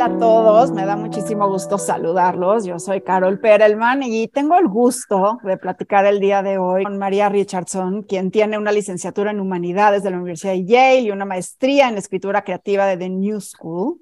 Hola a todos, me da muchísimo gusto saludarlos. Yo soy Carol Perelman y tengo el gusto de platicar el día de hoy con María Richardson, quien tiene una licenciatura en Humanidades de la Universidad de Yale y una maestría en Escritura Creativa de The New School.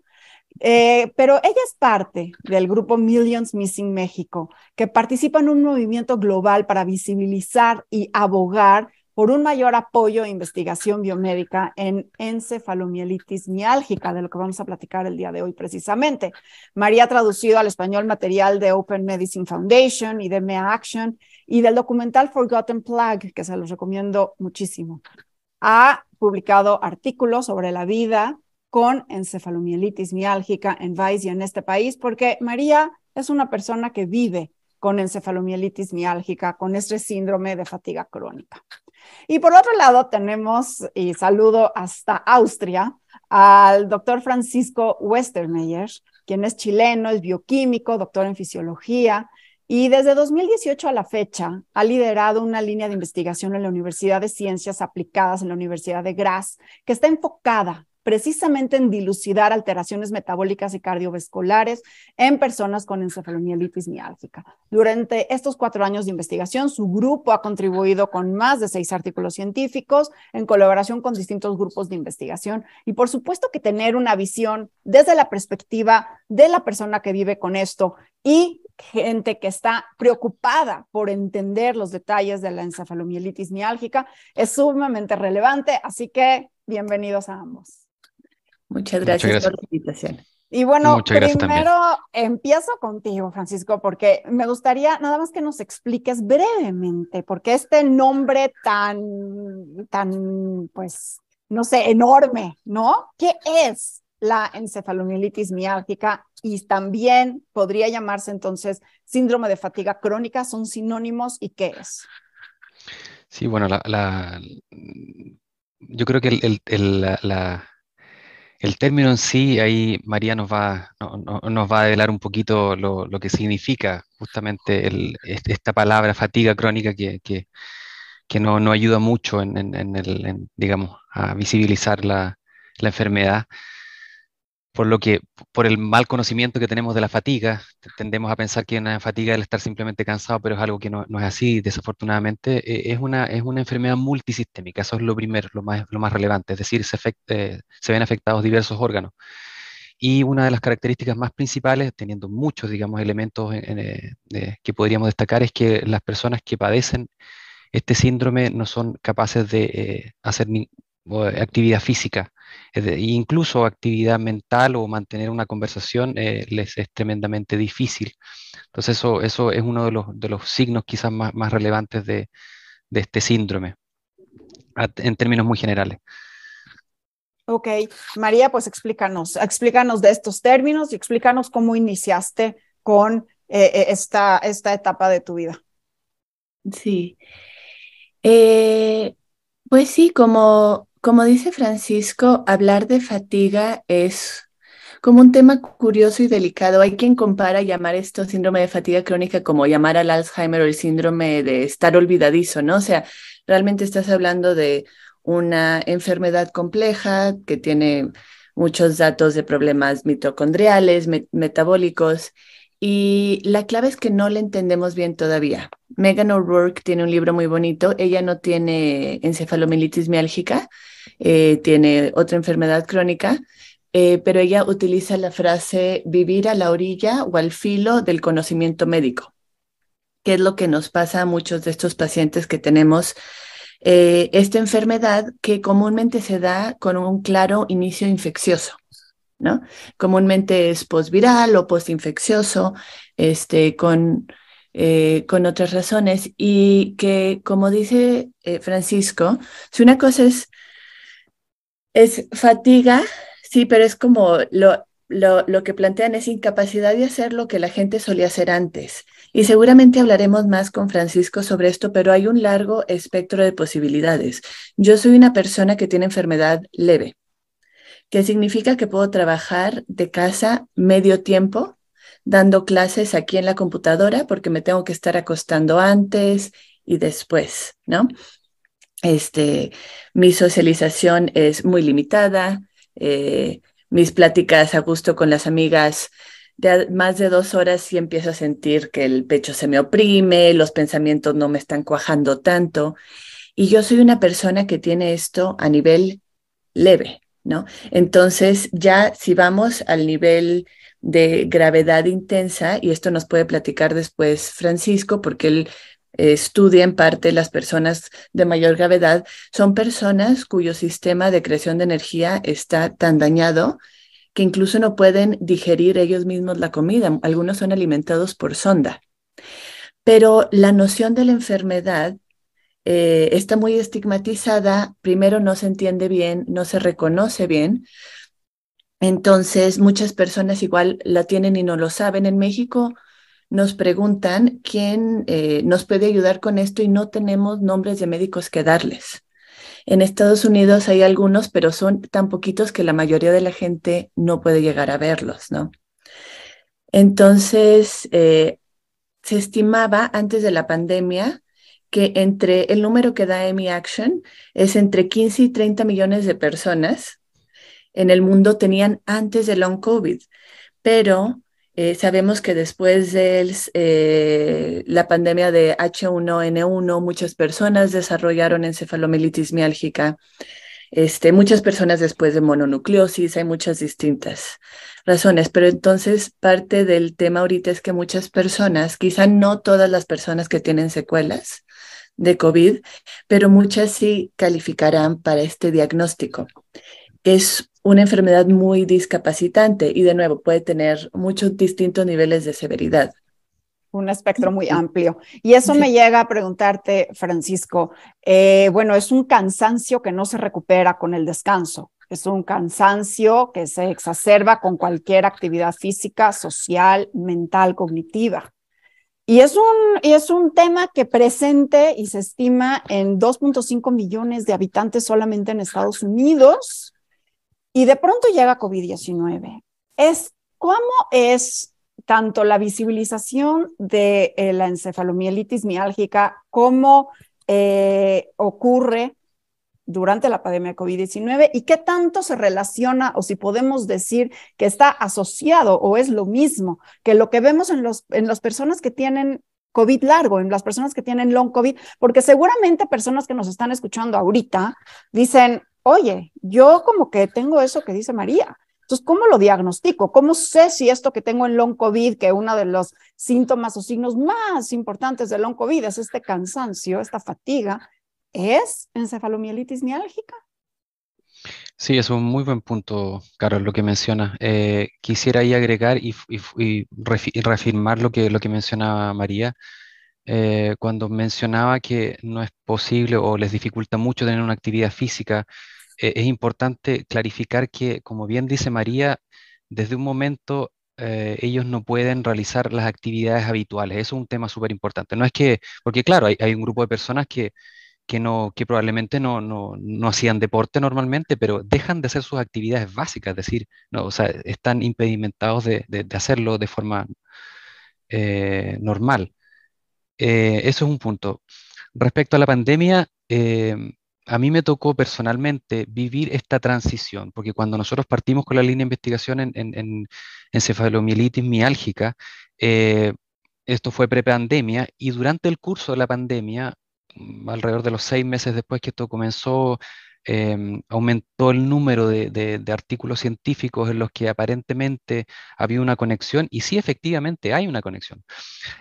Eh, pero ella es parte del grupo Millions Missing México, que participa en un movimiento global para visibilizar y abogar por un mayor apoyo e investigación biomédica en encefalomielitis miálgica, de lo que vamos a platicar el día de hoy precisamente. María ha traducido al español material de Open Medicine Foundation y de MEA Action y del documental Forgotten Plague, que se los recomiendo muchísimo. Ha publicado artículos sobre la vida con encefalomielitis miálgica en Vice y en este país, porque María es una persona que vive con encefalomielitis miálgica, con este síndrome de fatiga crónica. Y por otro lado tenemos, y saludo hasta Austria, al doctor Francisco Westermeyer, quien es chileno, es bioquímico, doctor en fisiología, y desde 2018 a la fecha ha liderado una línea de investigación en la Universidad de Ciencias Aplicadas en la Universidad de Graz, que está enfocada precisamente en dilucidar alteraciones metabólicas y cardiovasculares en personas con encefalomielitis miálgica. Durante estos cuatro años de investigación, su grupo ha contribuido con más de seis artículos científicos en colaboración con distintos grupos de investigación y por supuesto que tener una visión desde la perspectiva de la persona que vive con esto y gente que está preocupada por entender los detalles de la encefalomielitis miálgica es sumamente relevante, así que bienvenidos a ambos. Muchas gracias, por la invitación. Y bueno, primero empiezo contigo, Francisco, porque me gustaría nada más que nos expliques brevemente, porque este nombre tan, tan, pues, no sé, enorme, ¿no? ¿Qué es la encefalomielitis miálgica? Y también podría llamarse entonces síndrome de fatiga crónica, ¿son sinónimos y qué es? Sí, bueno, la, yo creo que el, la el término en sí, ahí María nos va, nos va a develar un poquito lo, que significa justamente esta palabra fatiga crónica que, que, no, no, ayuda mucho en, el, digamos, a visibilizar la, la enfermedad por lo que, por el mal conocimiento que tenemos de la fatiga, tendemos a pensar que una fatiga es el estar simplemente cansado, pero es algo que no, es así, desafortunadamente, eh, es, una, es una enfermedad multisistémica, eso es lo primero, lo más, lo más relevante, es decir, se, eh, se ven afectados diversos órganos. Y una de las características más principales, teniendo muchos, digamos, elementos eh, que podríamos destacar, es que las personas que padecen este síndrome no son capaces de hacer ni, actividad física incluso actividad mental o mantener una conversación eh, les es tremendamente difícil. Entonces eso, eso es uno de los, de los signos quizás más, más relevantes de, de, este síndrome, en términos muy generales. Ok, María, pues explícanos, explícanos de estos términos y explícanos cómo iniciaste con eh, eh, esta, esta etapa de tu vida. Sí. pues sí, como como dice Francisco, hablar de fatiga es como un tema curioso y delicado. Hay quien compara llamar esto síndrome de fatiga crónica como llamar al Alzheimer o el síndrome de estar olvidadizo, ¿no? O sea, realmente estás hablando de una enfermedad compleja que tiene muchos datos de problemas mitocondriales, metabólicos, y la clave es que no la entendemos bien todavía. Megan O'Rourke tiene un libro muy bonito. Ella no tiene encefalomielitis miálgica, eh, tiene otra enfermedad crónica, eh, pero ella utiliza la frase vivir a la orilla o al filo del conocimiento médico, que es lo que nos pasa a muchos de estos pacientes que tenemos eh, esta enfermedad que comúnmente se da con un claro inicio infeccioso. ¿No? Comúnmente es postviral o postinfeccioso, este, con, eh, con otras razones. Y que, como dice eh, Francisco, si una cosa es, es fatiga, sí, pero es como lo, lo, lo, que plantean es incapacidad de hacer lo que la gente solía hacer antes. Y seguramente hablaremos más con Francisco sobre esto, pero hay un largo espectro de posibilidades. Yo soy una persona que tiene enfermedad leve que significa que puedo trabajar de casa medio tiempo, dando clases aquí en la computadora, porque me tengo que estar acostando antes y después, ¿no? Este, mi socialización es muy limitada, eh, mis pláticas a gusto con las amigas de más de dos horas y empiezo a sentir que el pecho se me oprime, los pensamientos no me están cuajando tanto. Y yo soy una persona que tiene esto a nivel leve, Entonces, ya si vamos al nivel de gravedad intensa, y esto nos puede platicar después Francisco, porque él estudia en parte las personas de mayor gravedad, son personas cuyo sistema de creación de energía está tan dañado que incluso no pueden digerir ellos mismos la comida. Algunos son alimentados por sonda. Pero la noción de la enfermedad eh, está muy estigmatizada. Primero no se entiende bien, no se reconoce bien. Entonces, muchas personas igual la tienen y no lo saben. En México nos preguntan quién eh, nos puede ayudar con esto y no tenemos nombres de médicos que darles. En Estados Unidos hay algunos, pero son tan poquitos que la mayoría de la gente no puede llegar a verlos, ¿no? Entonces, eh, se estimaba antes de la pandemia que entre el número que da EMI Action es entre 15 y 30 millones de personas en el mundo tenían antes de long COVID, pero eh, sabemos que después de eh, la pandemia de H1N1, muchas personas desarrollaron encefalomielitis miálgica. Este, muchas personas después de mononucleosis, hay muchas distintas razones, pero entonces parte del tema ahorita es que muchas personas, quizá no todas las personas que tienen secuelas de COVID, pero muchas sí calificarán para este diagnóstico. Es una enfermedad muy discapacitante y de nuevo puede tener muchos distintos niveles de severidad. Un espectro muy amplio. Y eso me llega a preguntarte, Francisco, eh, bueno, es un cansancio que no se recupera con el descanso. Es un cansancio que se exacerba con cualquier actividad física, social, mental, cognitiva. Y es un, y es un tema que presente y se estima en 2.5 millones de habitantes solamente en Estados Unidos y de pronto llega COVID-19. Es, ¿Cómo es tanto la visibilización de eh, la encefalomielitis miálgica como eh, ocurre durante la pandemia de COVID-19 y qué tanto se relaciona o si podemos decir que está asociado o es lo mismo que lo que vemos en, los, en las personas que tienen COVID largo, en las personas que tienen long COVID, porque seguramente personas que nos están escuchando ahorita dicen, oye, yo como que tengo eso que dice María. Entonces, ¿cómo lo diagnostico? ¿Cómo sé si esto que tengo en long COVID, que uno de los síntomas o signos más importantes del long COVID es este cansancio, esta fatiga, es encefalomielitis miálgica? Sí, es un muy buen punto, Carol, lo que menciona. Eh, quisiera ahí agregar y, reafirmar lo que, lo que mencionaba María. Eh, cuando mencionaba que no es posible o les dificulta mucho tener una actividad física eh, es importante clarificar que, como bien dice María, desde un momento ellos no pueden realizar las actividades habituales. Eso es un tema súper importante. No es que, porque claro, hay, un grupo de personas que, que, no, que probablemente no, no, no, hacían deporte normalmente, pero dejan de hacer sus actividades básicas, es decir, no, o sea, están impedimentados de, de, hacerlo de forma eh, normal. eso es un punto. Respecto a la pandemia, a mí me tocó personalmente vivir esta transición, porque cuando nosotros partimos con la línea de investigación en, en, encefalomielitis miálgica, eh, esto fue pre-pandemia, y durante el curso de la pandemia, alrededor de los seis meses después que esto comenzó, em, aumentó el número de, artículos científicos en los que aparentemente había una conexión, y sí, efectivamente hay una conexión.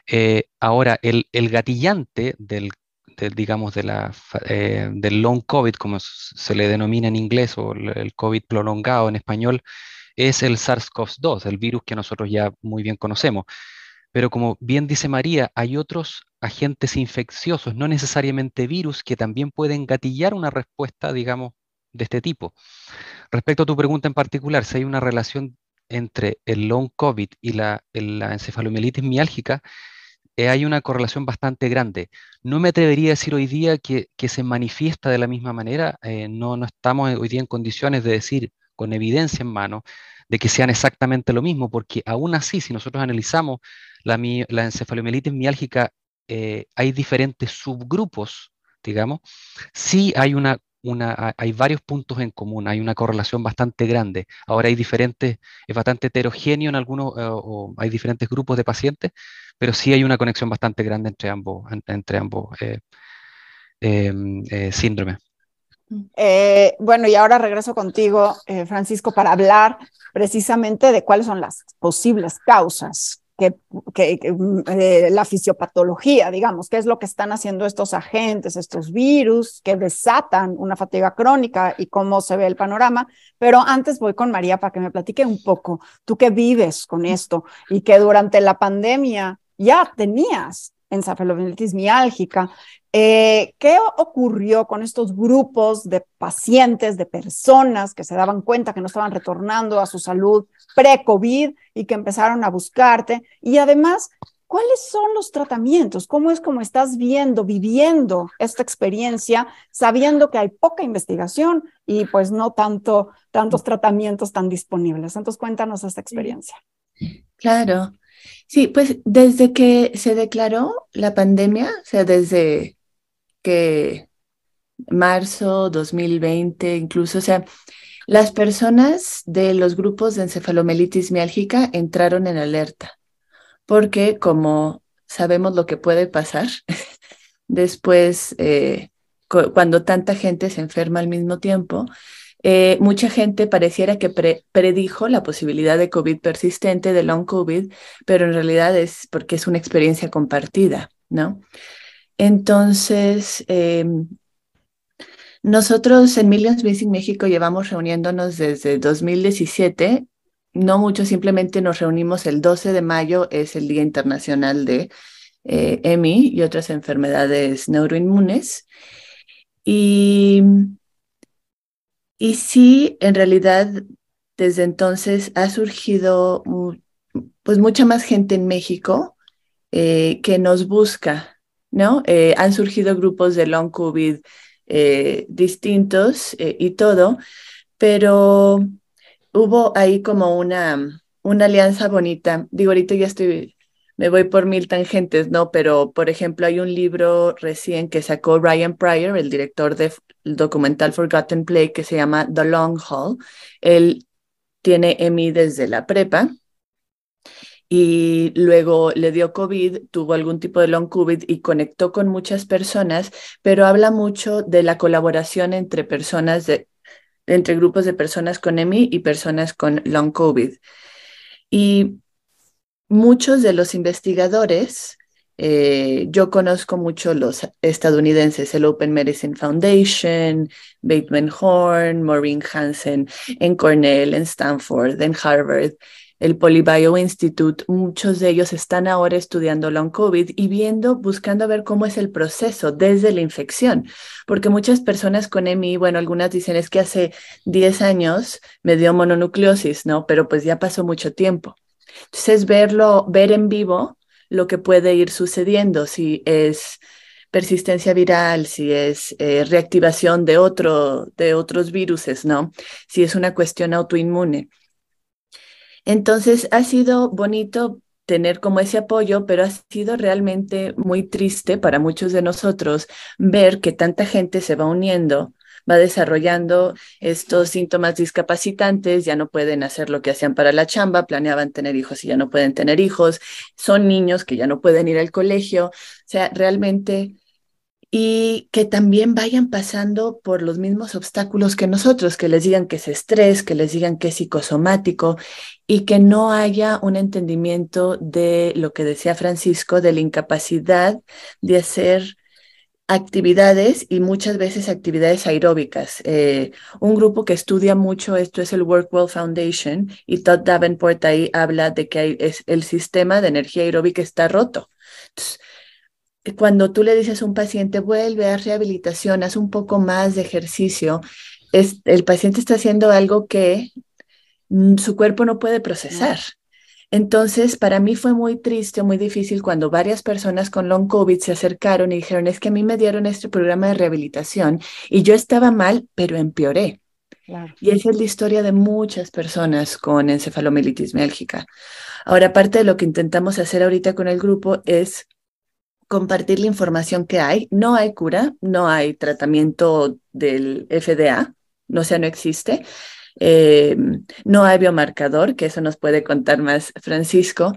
Eh, ahora, el, el gatillante del digamos, de la, eh, del long COVID, como se le denomina en inglés, o el COVID prolongado en español, es el SARS-CoV-2, el virus que nosotros ya muy bien conocemos. Pero como bien dice María, hay otros agentes infecciosos, no necesariamente virus, que también pueden gatillar una respuesta, digamos, de este tipo. Respecto a tu pregunta en particular, si hay una relación entre el long COVID y la, la encefalomielitis miálgica, eh, hay una correlación bastante grande. No me atrevería a decir hoy día que, se manifiesta de la misma manera. Eh, no, no estamos hoy día en condiciones de decir con evidencia en mano de que sean exactamente lo mismo, porque aún así, si nosotros analizamos la, encefalomielitis miálgica, eh, hay diferentes subgrupos, digamos. Sí hay una, una, hay varios puntos en común, hay una correlación bastante grande. Ahora hay diferentes, es bastante heterogéneo en algunos, eh, o hay diferentes grupos de pacientes, pero sí hay una conexión bastante grande entre ambos, entre ambos eh, em, síndromes. Bueno, y ahora regreso contigo, Francisco, para hablar precisamente de cuáles son las posibles causas que, mm, eh, la fisiopatología, digamos, qué es lo que están haciendo estos agentes, estos virus que desatan una fatiga crónica y cómo se ve el panorama. Pero antes voy con María para que me platique un poco, tú que vives con esto y que durante la pandemia ya tenías encefalomelitis miálgica. Eh, ¿Qué ocurrió con estos grupos de pacientes, de personas que se daban cuenta que no estaban retornando a su salud pre-COVID y que empezaron a buscarte? Y además, ¿cuáles son los tratamientos? ¿Cómo es como estás viendo, viviendo esta experiencia, sabiendo que hay poca investigación y pues no tanto, tantos tratamientos tan disponibles? Entonces, cuéntanos esta experiencia. Claro. Sí, pues desde que se declaró la pandemia, o sea, desde que marzo 2020, incluso, o sea, las personas de los grupos de encefalomelitis miálgica entraron en alerta, porque como sabemos lo que puede pasar después, eh, cuando tanta gente se enferma al mismo tiempo, eh, mucha gente pareciera que predijo la posibilidad de COVID persistente, de long COVID, pero en realidad es porque es una experiencia compartida, ¿no? Entonces, em, nosotros en Millions Missing México llevamos reuniéndonos desde 2017, no mucho, simplemente nos reunimos el 12 de mayo, es el Día Internacional de eh, EMI y otras enfermedades neuroinmunes. Y y sí, en realidad, desde entonces ha surgido pues mucha más gente en México eh, que nos busca, ¿no? Eh, han surgido grupos de long COVID eh, distintos y todo, pero hubo ahí como una, una alianza bonita. Digo, ahorita ya estoy me voy por mil tangentes, ¿no? Pero, por ejemplo, hay un libro recién que sacó Ryan Pryor, el director del documental Forgotten Play, que se llama The Long Haul. Él tiene EMI desde la prepa y luego le dio COVID, tuvo algún tipo de long COVID y conectó con muchas personas, pero habla mucho de la colaboración entre personas de, entre grupos de personas con EMI y personas con long COVID. Y muchos de los investigadores, eh, yo conozco mucho los estadounidenses, el Open Medicine Foundation, Bateman Horn, Maureen Hansen, en Cornell, en Stanford, en Harvard, el Polybio Institute, muchos de ellos están ahora estudiando long COVID y viendo, buscando ver cómo es el proceso desde la infección, porque muchas personas con EMI, bueno, algunas dicen es que hace 10 años me dio mononucleosis, ¿no? Pero pues ya pasó mucho tiempo. Entonces, verlo, ver en vivo lo que puede ir sucediendo, si es persistencia viral, si es eh, reactivación de, otro, de otros virus, ¿no? Si es una cuestión autoinmune. Entonces, ha sido bonito tener como ese apoyo, pero ha sido realmente muy triste para muchos de nosotros ver que tanta gente se va uniendo va desarrollando estos síntomas discapacitantes, ya no pueden hacer lo que hacían para la chamba, planeaban tener hijos y ya no pueden tener hijos, son niños que ya no pueden ir al colegio, o sea, realmente y que también vayan pasando por los mismos obstáculos que nosotros, que les digan que es estrés, que les digan que es psicosomático y que no haya un entendimiento de lo que decía Francisco, de la incapacidad de hacer actividades y muchas veces actividades aeróbicas. Eh, un grupo que estudia mucho esto es el Workwell Foundation y Todd Davenport ahí habla de que es, el sistema de energía aeróbica está roto. cuando tú le dices a un paciente, vuelve a rehabilitación, haz un poco más de ejercicio, es, el paciente está haciendo algo que mm, su cuerpo no puede procesar. Entonces, para mí fue muy triste, muy difícil cuando varias personas con long COVID se acercaron y dijeron, es que a mí me dieron este programa de rehabilitación y yo estaba mal, pero empeoré. Y esa es la historia de muchas personas con encefalomelitis miálgica. Ahora, parte de lo que intentamos hacer ahorita con el grupo es compartir la información que hay. No hay cura, no hay tratamiento del FDA, no sea, no existe. Eh, no hay biomarcador, que eso nos puede contar más Francisco,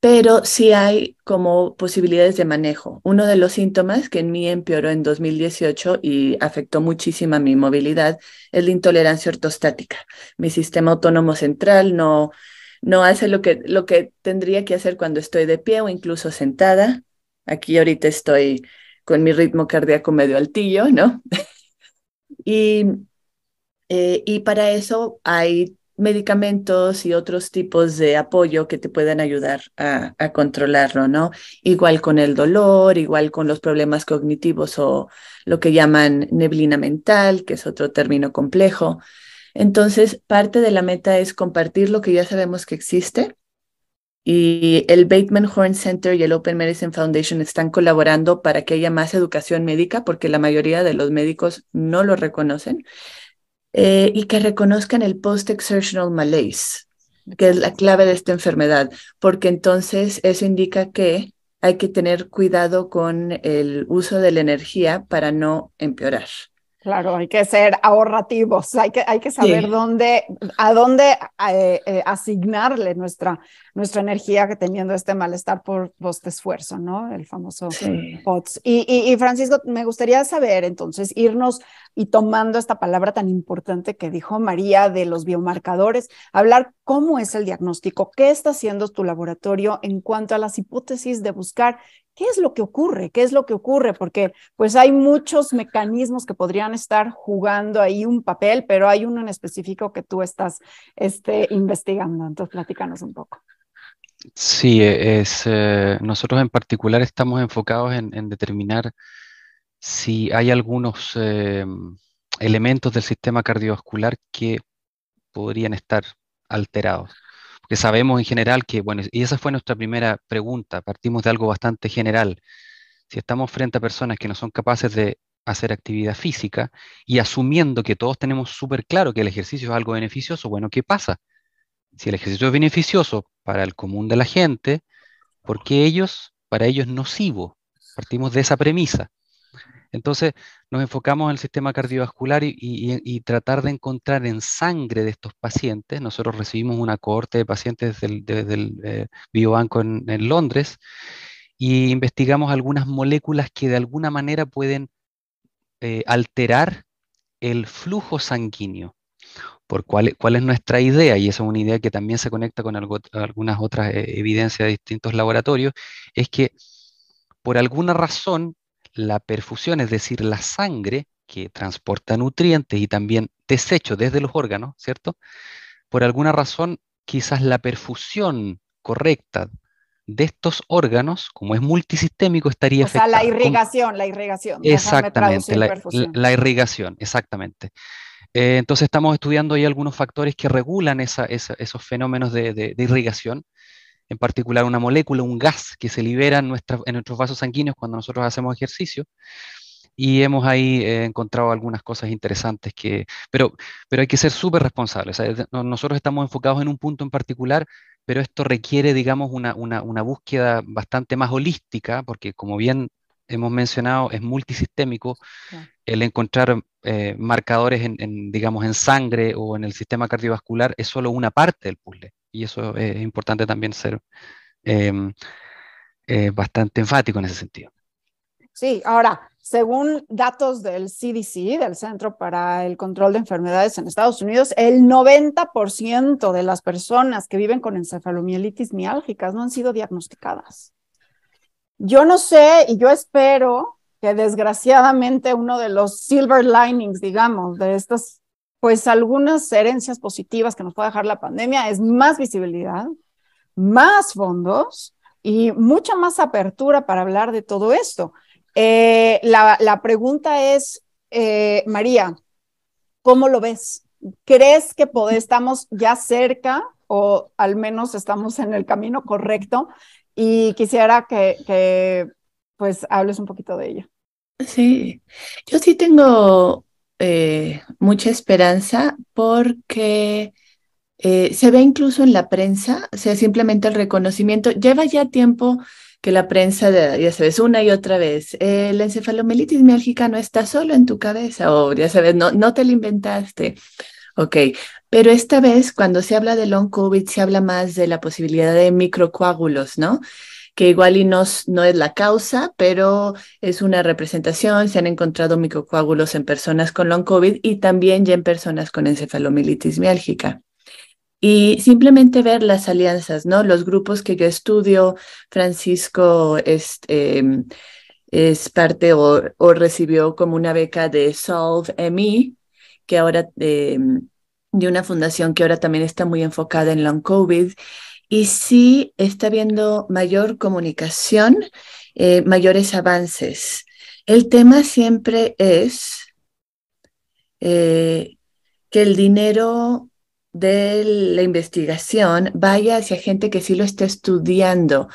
pero sí hay como posibilidades de manejo. Uno de los síntomas que en mí empeoró en 2018 y afectó muchísimo mi movilidad es la intolerancia ortostática. Mi sistema autónomo central no, no hace lo que, lo que tendría que hacer cuando estoy de pie o incluso sentada. Aquí ahorita estoy con mi ritmo cardíaco medio altillo, ¿no? y eh, y para eso hay medicamentos y otros tipos de apoyo que te pueden ayudar a, controlarlo, ¿no? Igual con el dolor, igual con los problemas cognitivos o lo que llaman neblina mental, que es otro término complejo. Entonces, parte de la meta es compartir lo que ya sabemos que existe. Y el Bateman Horn Center y el Open Medicine Foundation están colaborando para que haya más educación médica, porque la mayoría de los médicos no lo reconocen. Eh, y que reconozcan el post-exertional malaise, que es la clave de esta enfermedad, porque entonces eso indica que hay que tener cuidado con el uso de la energía para no empeorar. Claro, hay que ser ahorrativos, hay que, hay que saber dónde, a dónde eh, eh, asignarle nuestra, nuestra energía que teniendo este malestar por post esfuerzo, ¿no? El famoso POTS. Y, y, y, Francisco, me gustaría saber entonces, irnos y tomando esta palabra tan importante que dijo María de los biomarcadores, hablar cómo es el diagnóstico, qué está haciendo tu laboratorio en cuanto a las hipótesis de buscar ¿qué es lo que ocurre? ¿Qué es lo que ocurre? Porque pues hay muchos mecanismos que podrían estar jugando ahí un papel, pero hay uno en específico que tú estás este, investigando. Entonces, platícanos un poco. Sí, es, eh, nosotros en particular estamos enfocados en, determinar si hay algunos eh, elementos del sistema cardiovascular que podrían estar alterados que sabemos en general que, bueno, y esa fue nuestra primera pregunta, partimos de algo bastante general. Si estamos frente a personas que no son capaces de hacer actividad física y asumiendo que todos tenemos súper claro que el ejercicio es algo beneficioso, bueno, ¿qué pasa? Si el ejercicio es beneficioso para el común de la gente, ¿por qué ellos, para ellos nocivo? Partimos de esa premisa. Entonces nos enfocamos en el sistema cardiovascular y, tratar de encontrar en sangre de estos pacientes. Nosotros recibimos una cohorte de pacientes desde el eh, biobanco en, Londres y investigamos algunas moléculas que de alguna manera pueden eh, alterar el flujo sanguíneo. Por cuál, es nuestra idea, y esa es una idea que también se conecta con algunas otras eh, evidencias de distintos laboratorios, es que por alguna razón la perfusión, es decir, la sangre que transporta nutrientes y también desechos desde los órganos, ¿cierto? Por alguna razón, quizás la perfusión correcta de estos órganos, como es multisistémico, estaría o sea, la irrigación, la irrigación. Exactamente, la, irrigación, exactamente. Eh, entonces estamos estudiando ahí algunos factores que regulan esos fenómenos de irrigación en particular una molécula, un gas que se libera en, en nuestros vasos sanguíneos cuando nosotros hacemos ejercicio. Y hemos ahí eh, encontrado algunas cosas interesantes que, pero, pero hay que ser súper responsables. nosotros estamos enfocados en un punto en particular, pero esto requiere, digamos, una, una, una búsqueda bastante más holística, porque como bien hemos mencionado, es multisistémico. El encontrar eh, marcadores en, digamos, en sangre o en el sistema cardiovascular es solo una parte del puzzle y eso es importante también ser em, eh, bastante enfático en ese sentido. Sí, ahora, según datos del CDC, del Centro para el Control de Enfermedades en Estados Unidos, el 90% de las personas que viven con encefalomielitis miálgicas no han sido diagnosticadas. Yo no sé y yo espero que desgraciadamente uno de los silver linings, digamos, de estas pues algunas herencias positivas que nos puede dejar la pandemia es más visibilidad, más fondos y mucha más apertura para hablar de todo esto. Eh, la, pregunta es, eh, María, ¿cómo lo ves? ¿Crees que estamos ya cerca o al menos estamos en el camino correcto? Y quisiera que, que pues hables un poquito de ello. Sí, yo sí tengo eh, mucha esperanza porque eh, se ve incluso en la prensa, o sea, simplemente el reconocimiento. Lleva ya tiempo que la prensa, ya sabes, una y otra vez, la encefalomielitis miálgica no está solo en tu cabeza, o ya sabes, no, no te la inventaste. Ok, pero esta vez cuando se habla de long COVID se habla más de la posibilidad de microcoágulos, ¿no? Que igual y no, es la causa, pero es una representación. Se han encontrado microcoágulos en personas con long COVID y también ya en personas con encefalomielitis miálgica. Y simplemente ver las alianzas, ¿no? Los grupos que yo estudio, Francisco es, em, parte o, o, recibió como una beca de Solve ME, que ahora, em, de una fundación que ahora también está muy enfocada en long COVID. Y sí está habiendo mayor comunicación, eh, mayores avances. El tema siempre es eh, que el dinero de la investigación vaya hacia gente que sí lo está estudiando.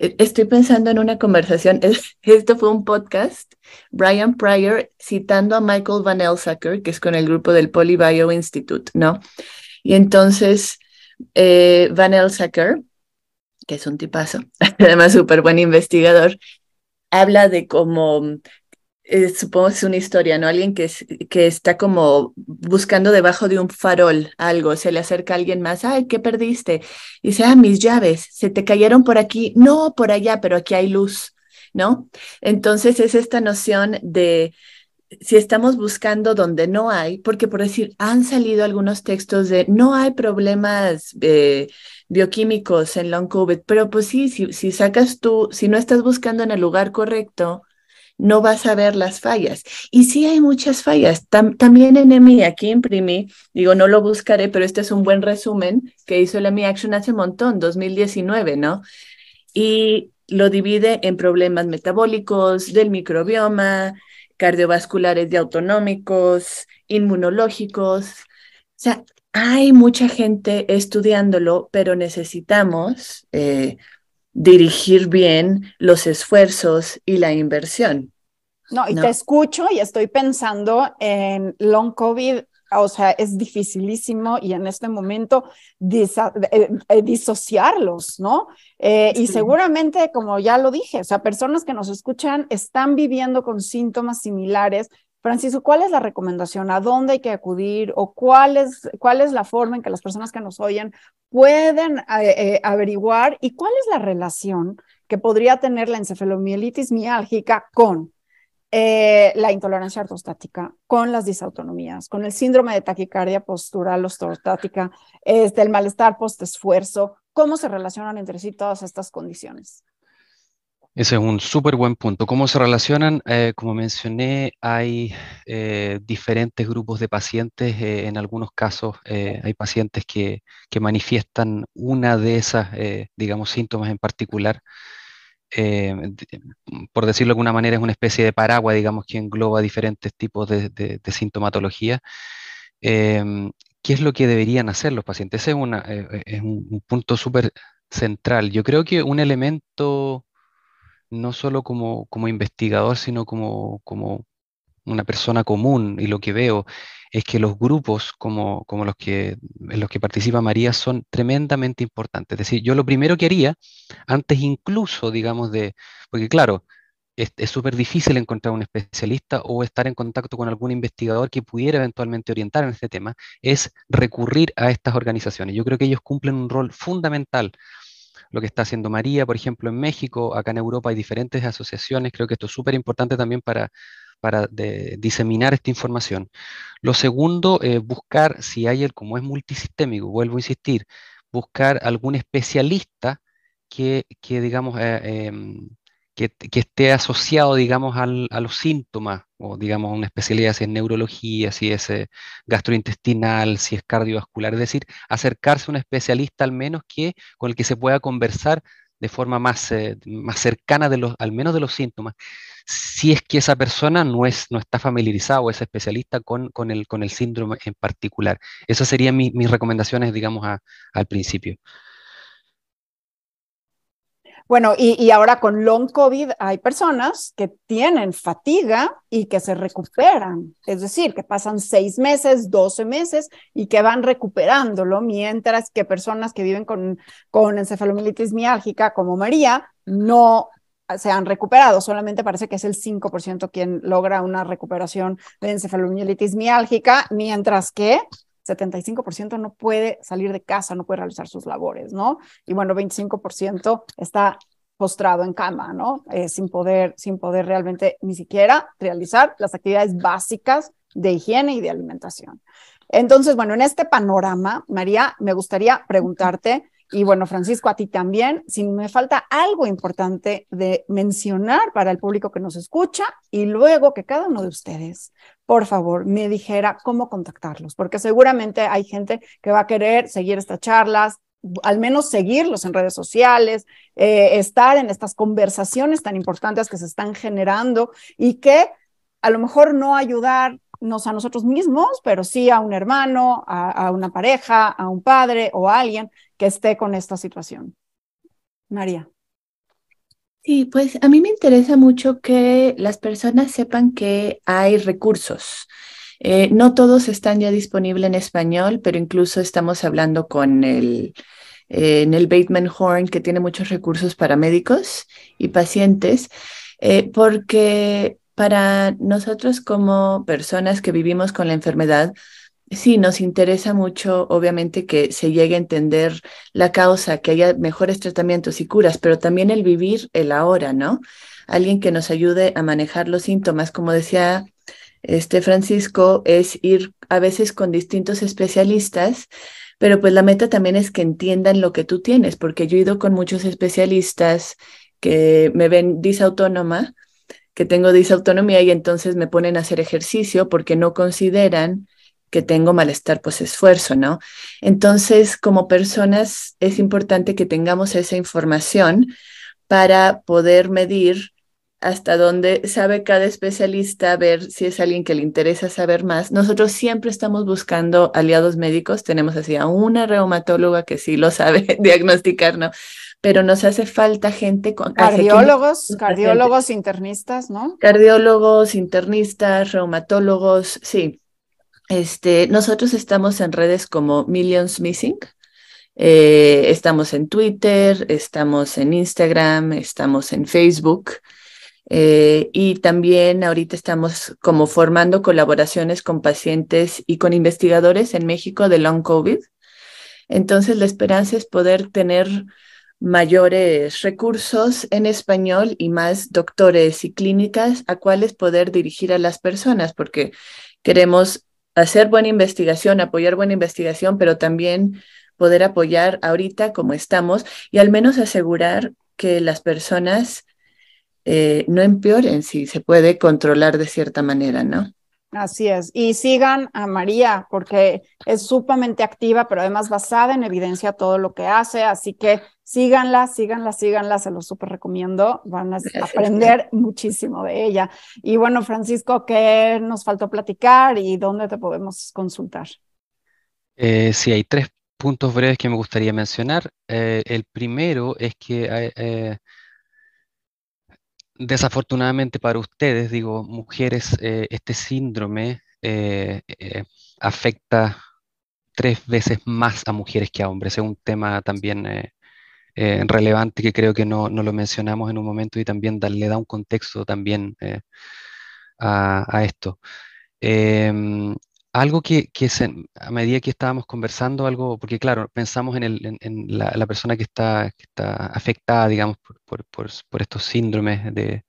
E, estoy pensando en una conversación, esto fue un podcast, Brian Pryor citando a Michael Van Elsacker, que es con el grupo del Polybio Institute, ¿no? Y entonces eh, Van Elsacker, que es un tipazo, además súper buen investigador, habla de cómo eh, supongo es una historia, ¿no? Alguien que, que está como buscando debajo de un farol algo, se le acerca a alguien más, ay, ¿qué perdiste? Y dice, ah, mis llaves, se te cayeron por aquí, no, por allá, pero aquí hay luz, ¿no? Entonces es esta noción de si estamos buscando donde no hay, porque por decir, han salido algunos textos de no hay problemas eh, bioquímicos en long COVID, pero pues sí, si, sacas tú, si no estás buscando en el lugar correcto, no vas a ver las fallas. Y sí hay muchas fallas. también en EMI, aquí imprimí, digo, no lo buscaré, pero este es un buen resumen que hizo la EMI Action hace un montón, 2019, ¿no? Y lo divide en problemas metabólicos, del microbioma, cardiovasculares y autonómicos, inmunológicos. O sea, hay mucha gente estudiándolo, pero necesitamos eh, dirigir bien los esfuerzos y la inversión. No, y te escucho y estoy pensando en long COVID, o sea, es dificilísimo y en este momento eh, eh, disociarlos, ¿no? Eh, y seguramente, como ya lo dije, o sea, personas que nos escuchan están viviendo con síntomas similares Francisco, ¿cuál es la recomendación? ¿A dónde hay que acudir? ¿O cuál es, cuál es la forma en que las personas que nos oyen pueden averiguar? ¿Y cuál es la relación que podría tener la encefalomielitis miálgica con eh, la intolerancia ortostática, con las disautonomías, con el síndrome de taquicardia postural ortostática, este, el malestar postesfuerzo? ¿Cómo se relacionan entre sí todas estas condiciones? Ese es un súper buen punto. ¿Cómo se relacionan? Eh, como mencioné, hay eh, diferentes grupos de pacientes. En algunos casos hay pacientes que, que, manifiestan una de esas, digamos, síntomas en particular. Por decirlo de alguna manera, es una especie de paraguas, digamos, que engloba diferentes tipos de, sintomatología. Em, ¿Qué es lo que deberían hacer los pacientes? Ese es, un, un punto súper central. Yo creo que un elemento no solo como, como investigador, sino como, como una persona común. Y lo que veo es que los grupos como, como los que, los que participa María son tremendamente importantes. Es decir, yo lo primero que haría, antes incluso, digamos, de, porque claro, es súper difícil encontrar un especialista o estar en contacto con algún investigador que pudiera eventualmente orientar en este tema, es recurrir a estas organizaciones. Yo creo que ellos cumplen un rol fundamental lo que está haciendo María, por ejemplo, en México, acá en Europa hay diferentes asociaciones, creo que esto es súper importante también para, para diseminar esta información. Lo segundo, eh, buscar si hay el, como es multisistémico, vuelvo a insistir, buscar algún especialista que, que digamos, eh, em, que, esté asociado, digamos, a los síntomas, o digamos, una especialidad, si es neurología, si es eh, gastrointestinal, si es cardiovascular, es decir, acercarse a un especialista al menos que, con el que se pueda conversar de forma más, eh, más cercana, de los, al menos de los síntomas, si es que esa persona no, es, no está familiarizada o es especialista con, con, el, con el síndrome en particular. Esas serían mis recomendaciones, digamos, al principio. Bueno, y, ahora con long COVID hay personas que tienen fatiga y que se recuperan, es decir, que pasan seis meses, doce meses y que van recuperándolo, mientras que personas que viven con, con encefalomielitis miálgica, como María, no se han recuperado, solamente parece que es el 5% quien logra una recuperación de encefalomielitis miálgica, mientras que 75% no puede salir de casa, no puede realizar sus labores, ¿no? Y bueno, 25% está postrado en cama, ¿no? Eh, sin, poder, sin poder realmente ni siquiera realizar las actividades básicas de higiene y de alimentación. Entonces, bueno, en este panorama, María, me gustaría preguntarte, y bueno, Francisco, a ti también, si me falta algo importante de mencionar para el público que nos escucha y luego que cada uno de ustedes, por favor, me dijera cómo contactarlos, porque seguramente hay gente que va a querer seguir estas charlas, al menos seguirlos en redes sociales, eh, estar en estas conversaciones tan importantes que se están generando y que a lo mejor no ayudar a nosotros mismos, pero sí a un hermano, a, una pareja, a un padre o a alguien que esté con esta situación. María. Sí, pues a mí me interesa mucho que las personas sepan que hay recursos. Eh, no todos están ya disponibles en español, pero incluso estamos hablando con el, eh, en el Bateman Horn, que tiene muchos recursos para médicos y pacientes, eh, porque para nosotros como personas que vivimos con la enfermedad, sí, nos interesa mucho, obviamente, que se llegue a entender la causa, que haya mejores tratamientos y curas, pero también el vivir el ahora, ¿no? Alguien que nos ayude a manejar los síntomas, como decía este Francisco, es ir a veces con distintos especialistas, pero pues la meta también es que entiendan lo que tú tienes, porque yo he ido con muchos especialistas que me ven disautónoma que tengo disautonomía y entonces me ponen a hacer ejercicio porque no consideran que tengo malestar pues esfuerzo, ¿no? Entonces, como personas es importante que tengamos esa información para poder medir hasta dónde sabe cada especialista, ver si es alguien que le interesa saber más. Nosotros siempre estamos buscando aliados médicos, tenemos así a una reumatóloga que sí lo sabe diagnosticar, ¿no? pero nos hace falta gente con cardiólogos, cardiólogos internistas, ¿no? Cardiólogos, internistas, reumatólogos, sí. Este, nosotros estamos en redes como Millions Missing. Eh, estamos en Twitter, estamos en Instagram, estamos en Facebook. Eh, y también ahorita estamos como formando colaboraciones con pacientes y con investigadores en México de long COVID. Entonces, la esperanza es poder tener mayores recursos en español y más doctores y clínicas a cuales poder dirigir a las personas, porque queremos hacer buena investigación, apoyar buena investigación, pero también poder apoyar ahorita como estamos y al menos asegurar que las personas eh, no empeoren si se puede controlar de cierta manera, ¿no? Así es. Y sigan a María porque es sumamente activa, pero además basada en evidencia todo lo que hace. Así que síganla, síganla, síganla, se lo súper recomiendo. Van a aprender muchísimo de ella. Y bueno, Francisco, ¿qué nos faltó platicar y dónde te podemos consultar? Eh, sí, hay tres puntos breves que me gustaría mencionar. Eh, el primero es que eh, desafortunadamente para ustedes, digo, mujeres, eh, este síndrome eh, eh, afecta tres veces más a mujeres que a hombres. Es un tema también relevante que creo que no, lo mencionamos en un momento y también le da un contexto también a, esto. Algo que, a medida que estábamos conversando, algo, porque claro, pensamos en, la, persona que está, está afectada, digamos, por, estos síndromes de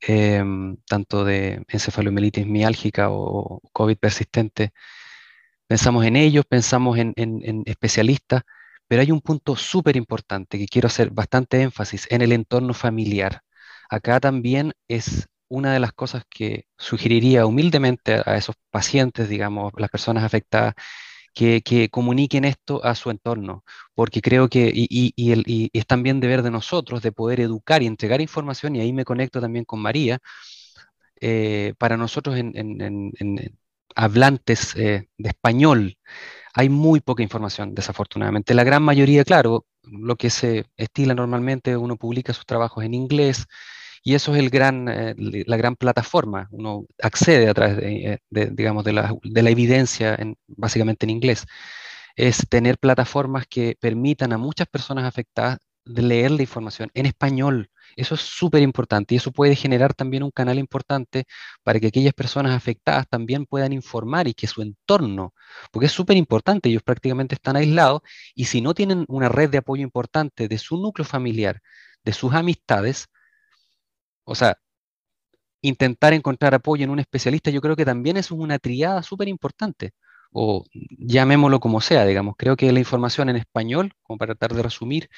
em, tanto de encefalomielitis miálgica o, COVID persistente. Pensamos en ellos, pensamos en, especialistas, pero hay un punto súper importante que quiero hacer bastante énfasis en el entorno familiar. Acá también es una de las cosas que sugeriría humildemente a esos pacientes, digamos, las personas afectadas, que, comuniquen esto a su entorno, porque creo que, y, es también deber de nosotros de poder educar y entregar información, y ahí me conecto también con María, eh, para nosotros en, hablantes eh, de español, hay muy poca información, desafortunadamente. La gran mayoría, claro, lo que se estila normalmente, uno publica sus trabajos en inglés, y eso es el gran, eh, la gran plataforma. Uno accede a través de, eh, digamos, de la, de la evidencia, en, básicamente en inglés. Es tener plataformas que permitan a muchas personas afectadas de leer la información en español. Eso es súper importante y eso puede generar también un canal importante para que aquellas personas afectadas también puedan informar y que su entorno, porque es súper importante, ellos prácticamente están aislados y si no tienen una red de apoyo importante de su núcleo familiar, de sus amistades, o sea, intentar encontrar apoyo en un especialista, yo creo que también es una triada súper importante, o llamémoslo como sea, digamos, creo que la información en español, como para tratar de resumir,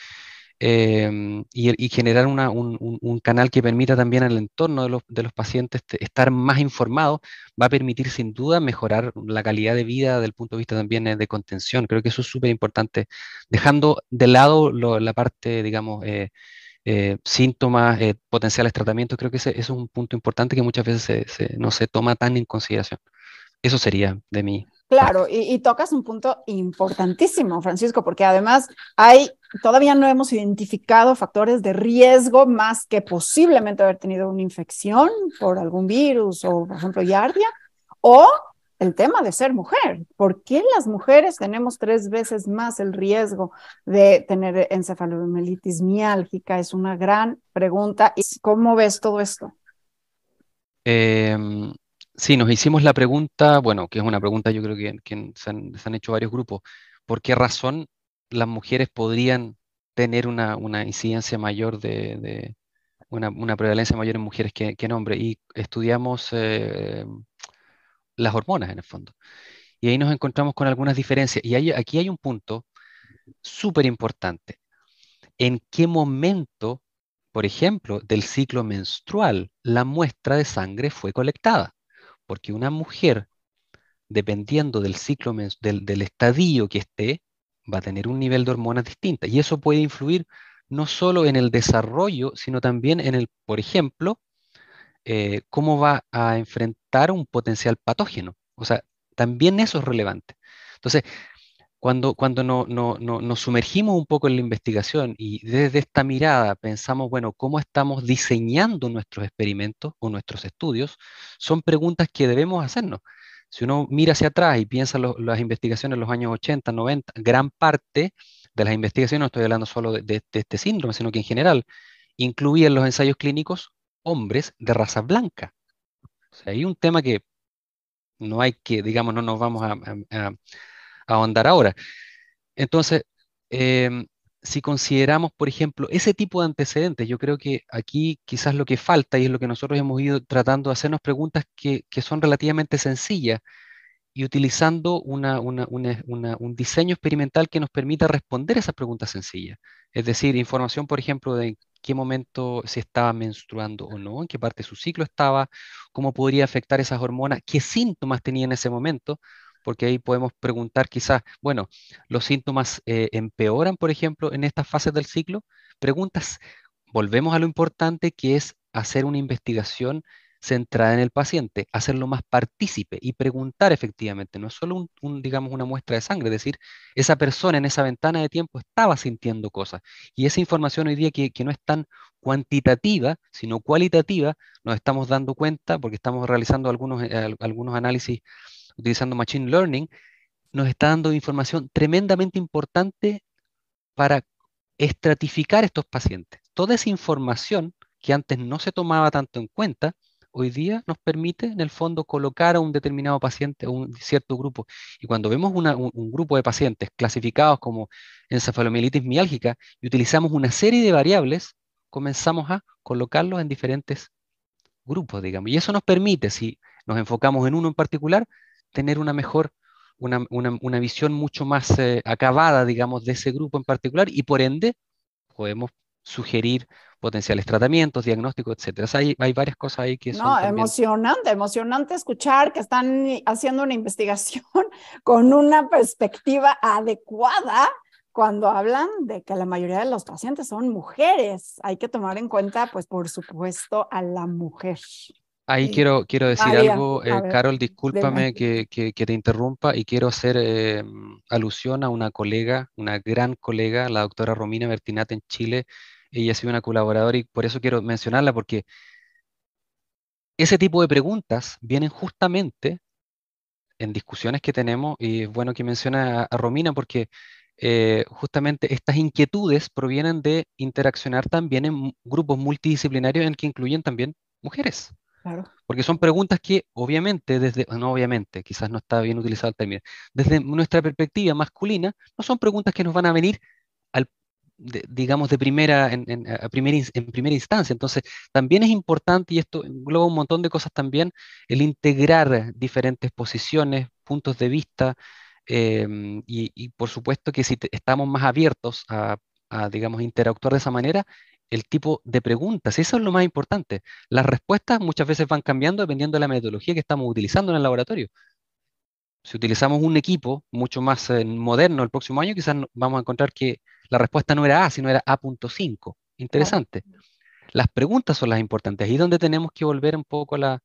Em, y, generar un, canal que permita también al entorno de los, pacientes estar más informados, va a permitir sin duda mejorar la calidad de vida desde el punto de vista también eh, de contención. Creo que eso es súper importante, dejando de lado la parte, digamos, eh, eh, síntomas, potenciales tratamientos, creo que ese, es un punto importante que muchas veces no se toma tan en consideración. Eso sería de mí. Claro, y, tocas un punto importantísimo, Francisco, porque además hay, todavía no hemos identificado factores de riesgo más que posiblemente haber tenido una infección por algún virus o, por ejemplo, yardia, o el tema de ser mujer. ¿Por qué las mujeres tenemos tres veces más el riesgo de tener encefalomelitis miálgica? Es una gran pregunta. ¿Y cómo ves todo esto? Eh, Sí, nos hicimos la pregunta, bueno, que es una pregunta yo creo que, se, han, hecho varios grupos, ¿por qué razón las mujeres podrían tener una, incidencia mayor de, una, prevalencia mayor en mujeres que, en hombres? Y estudiamos eh, las hormonas en el fondo. Y ahí nos encontramos con algunas diferencias. Y aquí hay un punto súper importante. ¿En qué momento, por ejemplo, del ciclo menstrual, la muestra de sangre fue colectada? porque una mujer, dependiendo del ciclo, del, estadio que esté, va a tener un nivel de hormonas distinta. Y eso puede influir no solo en el desarrollo, sino también en el, por ejemplo, eh, cómo va a enfrentar un potencial patógeno. O sea, también eso es relevante. Entonces, cuando, cuando no, nos sumergimos un poco en la investigación y desde esta mirada pensamos, bueno, ¿cómo estamos diseñando nuestros experimentos o nuestros estudios? Son preguntas que debemos hacernos. Si uno mira hacia atrás y piensa las investigaciones en los años 80, 90, gran parte de las investigaciones, no estoy hablando solo de, este síndrome, sino que en general incluían los ensayos clínicos hombres de raza blanca. O hay un tema que no hay que, digamos, no nos vamos a ahondar ahora. Entonces, em, si consideramos, por ejemplo, ese tipo de antecedentes, yo creo que aquí quizás lo que falta y es lo que nosotros hemos ido tratando de hacernos preguntas que, son relativamente sencillas y utilizando un diseño experimental que nos permita responder esas preguntas sencillas. Es decir, información, por ejemplo, de qué momento se estaba menstruando o no, en qué parte de su ciclo estaba, cómo podría afectar esas hormonas, qué síntomas tenía en ese momento, porque ahí podemos preguntar quizás, bueno, ¿los síntomas eh, empeoran, por ejemplo, en estas fases del ciclo? Preguntas, volvemos a lo importante que es hacer una investigación centrada en el paciente, hacerlo más partícipe y preguntar efectivamente, no es solo un, digamos, una muestra de sangre, es decir, esa persona en esa ventana de tiempo estaba sintiendo cosas. Y esa información hoy día que, que no es tan cuantitativa, sino cualitativa, nos estamos dando cuenta porque estamos realizando algunos, eh, algunos análisis utilizando Machine Learning, nos está dando información tremendamente importante para estratificar estos pacientes. Toda esa información que antes no se tomaba tanto en cuenta, hoy día nos permite, en el fondo, colocar a un determinado paciente, a un cierto grupo. Y cuando vemos un, grupo de pacientes clasificados como encefalomielitis miálgica y utilizamos una serie de variables, comenzamos a colocarlos en diferentes grupos, digamos. Y eso nos permite, si nos enfocamos en uno en particular, tener una mejor, una, una, visión mucho más eh, acabada, digamos, de ese grupo en particular y por ende podemos sugerir potenciales tratamientos, diagnósticos, etcétera. hay, hay, varias cosas ahí que son. No, emocionante, emocionante escuchar que están haciendo una investigación con una perspectiva adecuada cuando hablan de que la mayoría de los pacientes son mujeres. Hay que tomar en cuenta, pues, por supuesto, a la mujer. Ahí quiero, quiero decir algo, eh, Carol, discúlpame que, que, te interrumpa y quiero hacer eh, alusión a una colega, una gran colega, la doctora Romina Bertinat en Chile. Ella ha sido una colaboradora y por eso quiero mencionarla porque ese tipo de preguntas vienen justamente en discusiones que tenemos y es bueno que menciona a, Romina porque eh, justamente estas inquietudes provienen de interaccionar también en grupos multidisciplinarios en que incluyen también mujeres. Porque son preguntas que obviamente, desde, no obviamente, quizás no está bien utilizado el término, desde nuestra perspectiva masculina, no son preguntas que nos van a venir al, digamos, de primera, en, primera instancia. Entonces, también es importante, y esto engloba un montón de cosas también, el integrar diferentes posiciones, puntos de vista, em, y, por supuesto que si estamos más abiertos a, a, digamos, interactuar de esa manera, el tipo de preguntas. Eso es lo más importante. Las respuestas muchas veces van cambiando dependiendo de la metodología que estamos utilizando en el laboratorio. Si utilizamos un equipo mucho más eh, moderno el próximo año, quizás vamos a encontrar que la respuesta no era A, sino era A.5. Interesante. Las preguntas son las importantes. Ahí es donde tenemos que volver un poco a,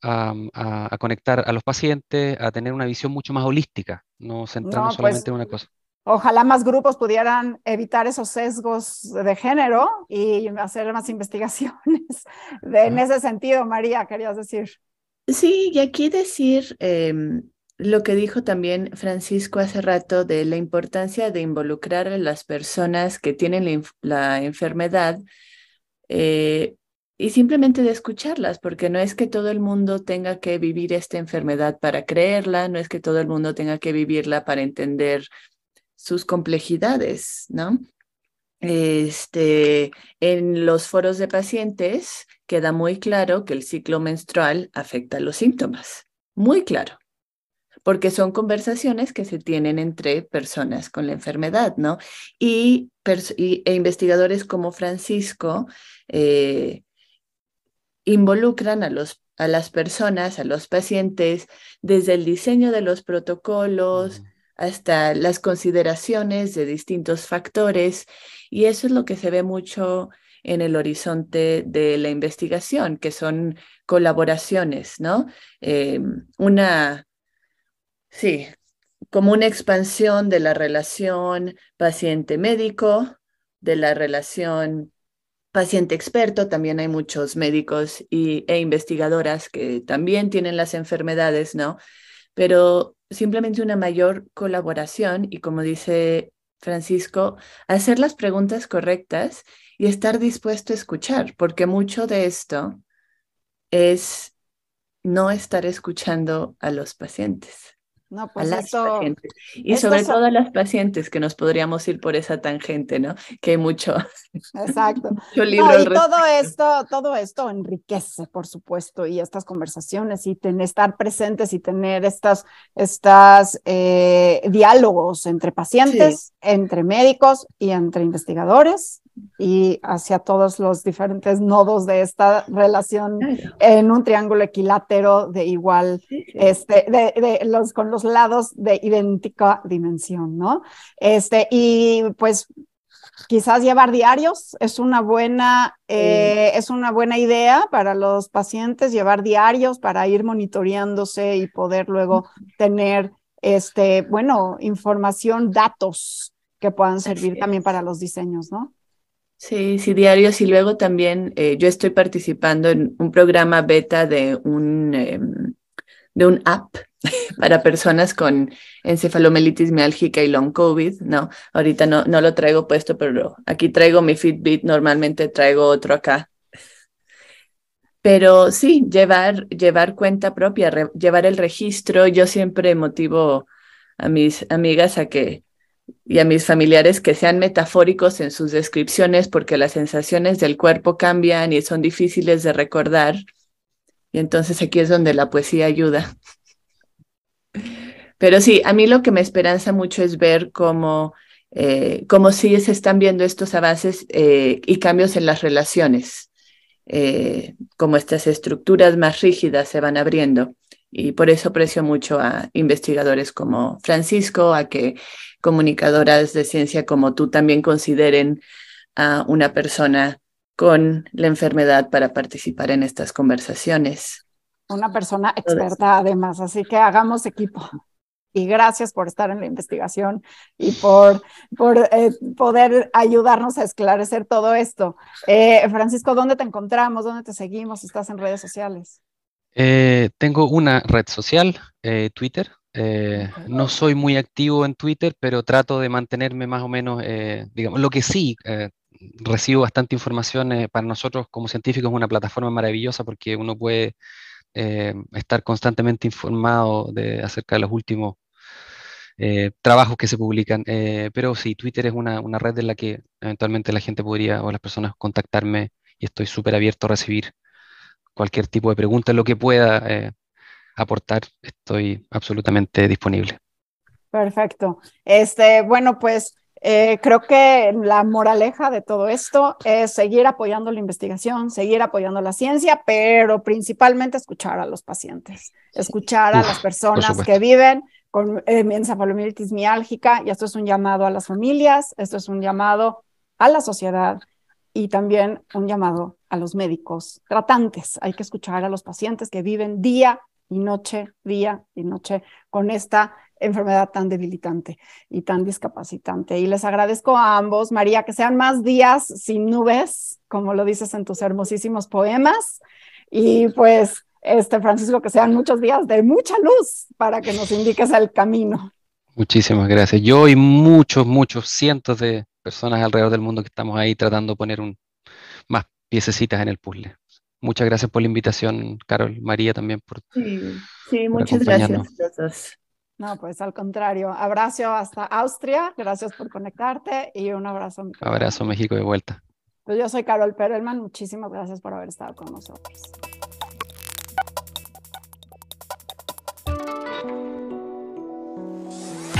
a, conectar a los pacientes, a tener una visión mucho más holística, no centrarnos pues, solamente en una cosa. Ojalá más grupos pudieran evitar esos sesgos de género y hacer más investigaciones en ese sentido. María, querías decir. Sí, y aquí decir em, lo que dijo también Francisco hace rato de la importancia de involucrar a las personas que tienen la, enfermedad eh, y simplemente de escucharlas, porque no es que todo el mundo tenga que vivir esta enfermedad para creerla, no es que todo el mundo tenga que vivirla para entender sus complejidades, ¿no? Este, en los foros de pacientes queda muy claro que el ciclo menstrual afecta los síntomas, muy claro, porque son conversaciones que se tienen entre personas con la enfermedad, ¿no? Y, e investigadores como Francisco eh, involucran a los a las personas, a los pacientes, desde el diseño de los protocolos, hasta las consideraciones de distintos factores y eso es lo que se ve mucho en el horizonte de la investigación, que son colaboraciones, ¿no? Em, una, sí, como una expansión de la relación paciente-médico, de la relación paciente-experto, también hay muchos médicos y, e investigadoras que también tienen las enfermedades, ¿no? Pero simplemente una mayor colaboración y como dice Francisco, hacer las preguntas correctas y estar dispuesto a escuchar, porque mucho de esto es no estar escuchando a los pacientes. No, pues esto, Y sobre todo a las pacientes que nos podríamos ir por esa tangente, ¿no? Que hay mucho. Exacto. y todo esto, todo esto enriquece, por supuesto, y estas conversaciones y estar presentes y tener estas, estas eh, diálogos entre pacientes, entre médicos y entre investigadores y hacia todos los diferentes nodos de esta relación en un triángulo equilátero de igual, este, de, los, con los lados de idéntica dimensión, ¿no? Este, y pues quizás llevar diarios es una buena, eh, es una buena idea para los pacientes, llevar diarios para ir monitoreándose y poder luego tener, este, bueno, información, datos que puedan servir también para los diseños, ¿no? Sí, sí, diarios. Y luego también eh, yo estoy participando en un programa beta de un, em, de un app para personas con encefalomelitis miálgica y long COVID, ¿no? Ahorita no, no lo traigo puesto, pero aquí traigo mi Fitbit, normalmente traigo otro acá. Pero sí, llevar, llevar cuenta propia, llevar el registro. Yo siempre motivo a mis amigas a que y a mis familiares que sean metafóricos en sus descripciones porque las sensaciones del cuerpo cambian y son difíciles de recordar. Y entonces aquí es donde la poesía ayuda. Pero sí, a mí lo que me esperanza mucho es ver cómo, eh, cómo sí se están viendo estos avances eh, y cambios en las relaciones, eh, como estas estructuras más rígidas se van abriendo. Y por eso aprecio mucho a investigadores como Francisco, a que comunicadoras de ciencia como tú también consideren a una persona con la enfermedad para participar en estas conversaciones. Una persona experta además, así que hagamos equipo. Y gracias por estar en la investigación y por, por eh, poder ayudarnos a esclarecer todo esto. Eh, Francisco, ¿dónde te encontramos? ¿Dónde te seguimos? ¿Estás en redes sociales? Eh, tengo una red social, Twitter, Eh, no soy muy activo en Twitter, pero trato de mantenerme más o menos, eh, digamos, lo que sí, eh, recibo bastante información. para nosotros como científicos es una plataforma maravillosa porque uno puede estar constantemente informado de, acerca de los últimos trabajos que se publican. pero sí, Twitter es una, una, red en la que eventualmente la gente podría o las personas contactarme y estoy súper abierto a recibir cualquier tipo de pregunta, lo que pueda aportar, estoy absolutamente disponible. Perfecto. Este, bueno, pues eh, creo que la moraleja de todo esto es seguir apoyando la investigación, seguir apoyando la ciencia, pero principalmente escuchar a los pacientes, escuchar a las personas que viven con eh, encefalomielitis miálgica, y esto es un llamado a las familias, esto es un llamado a la sociedad y también un llamado a los médicos tratantes. Hay que escuchar a los pacientes que viven día y noche, día y noche, con esta enfermedad tan debilitante y tan discapacitante. Y les agradezco a ambos, María, que sean más días sin nubes, como lo dices en tus hermosísimos poemas, y pues, este Francisco, que sean muchos días de mucha luz para que nos indiques el camino. Muchísimas gracias. Yo y muchos, muchos cientos de personas alrededor del mundo que estamos ahí tratando de poner un, más piececitas en el puzzle. Muchas gracias por la invitación, Carol, María también por. Sí, sí muchas gracias. No, pues al contrario. Abrazo hasta Austria. Gracias por conectarte y un abrazo. Abrazo, México de vuelta. Pues yo soy Carol Perelman. Muchísimas gracias por haber estado con nosotros.